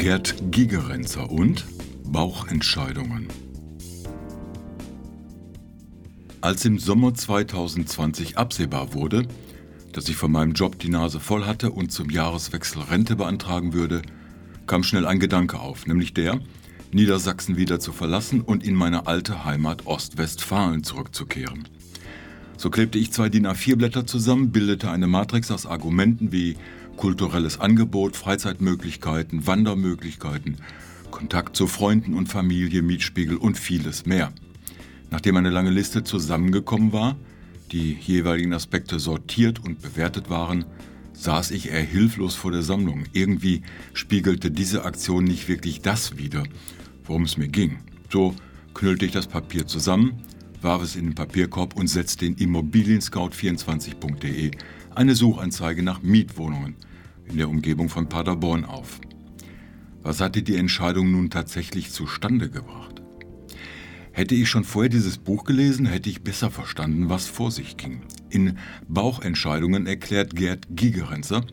Gerd Gigerenzer und Bauchentscheidungen. Als im Sommer 2020 absehbar wurde, dass ich von meinem Job die Nase voll hatte und zum Jahreswechsel Rente beantragen würde, kam schnell ein Gedanke auf, nämlich der, Niedersachsen wieder zu verlassen und in meine alte Heimat Ostwestfalen zurückzukehren. So klebte ich zwei DIN A4-Blätter zusammen, bildete eine Matrix aus Argumenten wie kulturelles Angebot, Freizeitmöglichkeiten, Wandermöglichkeiten, Kontakt zu Freunden und Familie, Mietspiegel und vieles mehr. Nachdem eine lange Liste zusammengekommen war, die jeweiligen Aspekte sortiert und bewertet waren, saß ich eher hilflos vor der Sammlung. Irgendwie spiegelte diese Aktion nicht wirklich das wider, worum es mir ging. So knüllte ich das Papier zusammen, warf es in den Papierkorb und setzte in Immobilienscout24.de eine Suchanzeige nach Mietwohnungen in der Umgebung von Paderborn auf. Was hatte die Entscheidung nun tatsächlich zustande gebracht? Hätte ich schon vorher dieses Buch gelesen, hätte ich besser verstanden, was vor sich ging. In Bauchentscheidungen erklärt Gerd Gigerenzer,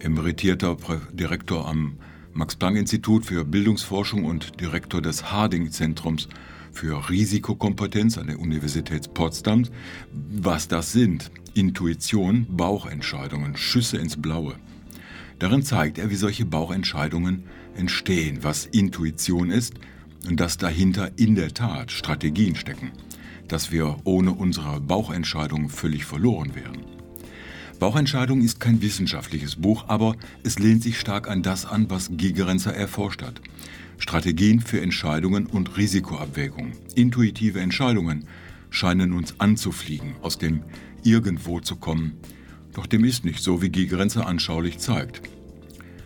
emeritierter Direktor am Max-Planck-Institut für Bildungsforschung und Direktor des Harding-Zentrums für Risikokompetenz an der Universität Potsdam, was das sind. Intuition, Bauchentscheidungen, Schüsse ins Blaue. Darin zeigt er, wie solche Bauchentscheidungen entstehen, was Intuition ist und dass dahinter in der Tat Strategien stecken, dass wir ohne unsere Bauchentscheidungen völlig verloren wären. Bauchentscheidung ist kein wissenschaftliches Buch, aber es lehnt sich stark an das an, was Gigerenzer erforscht hat. Strategien für Entscheidungen und Risikoabwägungen. Intuitive Entscheidungen scheinen uns anzufliegen, aus dem Irgendwo zu kommen. Doch dem ist nicht so, wie Gigerenzer anschaulich zeigt.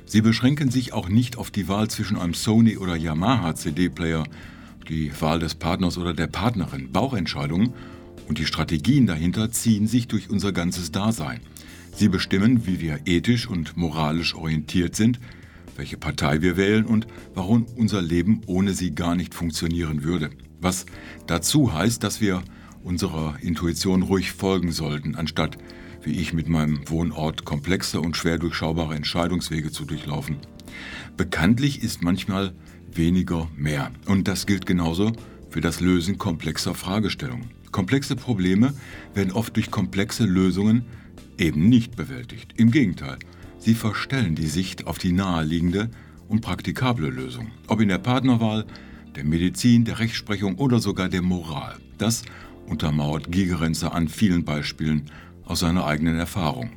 Sie beschränken sich auch nicht auf die Wahl zwischen einem Sony oder Yamaha CD-Player, die Wahl des Partners oder der Partnerin. Bauchentscheidungen und die Strategien dahinter ziehen sich durch unser ganzes Dasein. Sie bestimmen, wie wir ethisch und moralisch orientiert sind, welche Partei wir wählen und warum unser Leben ohne sie gar nicht funktionieren würde. Was dazu heißt, dass wir unserer Intuition ruhig folgen sollten, anstatt wie ich mit meinem Wohnort komplexe und schwer durchschaubare Entscheidungswege zu durchlaufen. Bekanntlich ist manchmal weniger mehr. Und das gilt genauso für das Lösen komplexer Fragestellungen. Komplexe Probleme werden oft durch komplexe Lösungen eben nicht bewältigt. Im Gegenteil, Sie verstellen die Sicht auf die naheliegende und praktikable Lösung, ob in der Partnerwahl, der Medizin, der Rechtsprechung oder sogar der Moral. Das untermauert Gigerenzer an vielen Beispielen aus seiner eigenen Erfahrung.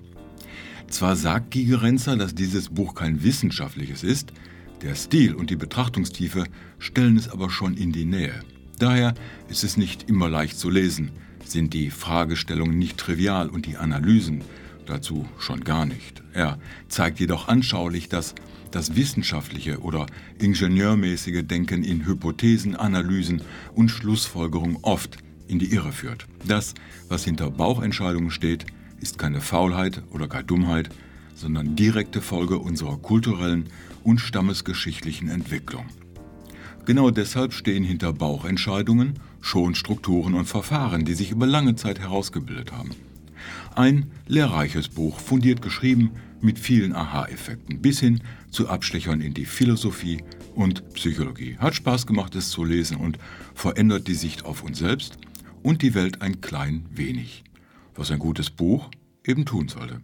Zwar sagt Gigerenzer, dass dieses Buch kein wissenschaftliches ist, der Stil und die Betrachtungstiefe stellen es aber schon in die Nähe. Daher ist es nicht immer leicht zu lesen, sind die Fragestellungen nicht trivial und die Analysen dazu schon gar nicht. Er zeigt jedoch anschaulich, dass das wissenschaftliche oder ingenieurmäßige Denken in Hypothesen, Analysen und Schlussfolgerungen oft in die Irre führt. Das, was hinter Bauchentscheidungen steht, ist keine Faulheit oder gar Dummheit, sondern direkte Folge unserer kulturellen und stammesgeschichtlichen Entwicklung. Genau deshalb stehen hinter Bauchentscheidungen schon Strukturen und Verfahren, die sich über lange Zeit herausgebildet haben. Ein lehrreiches Buch, fundiert geschrieben, mit vielen Aha-Effekten, bis hin zu Abstechern in die Philosophie und Psychologie. Hat Spaß gemacht, es zu lesen und verändert die Sicht auf uns selbst und die Welt ein klein wenig, was ein gutes Buch eben tun sollte.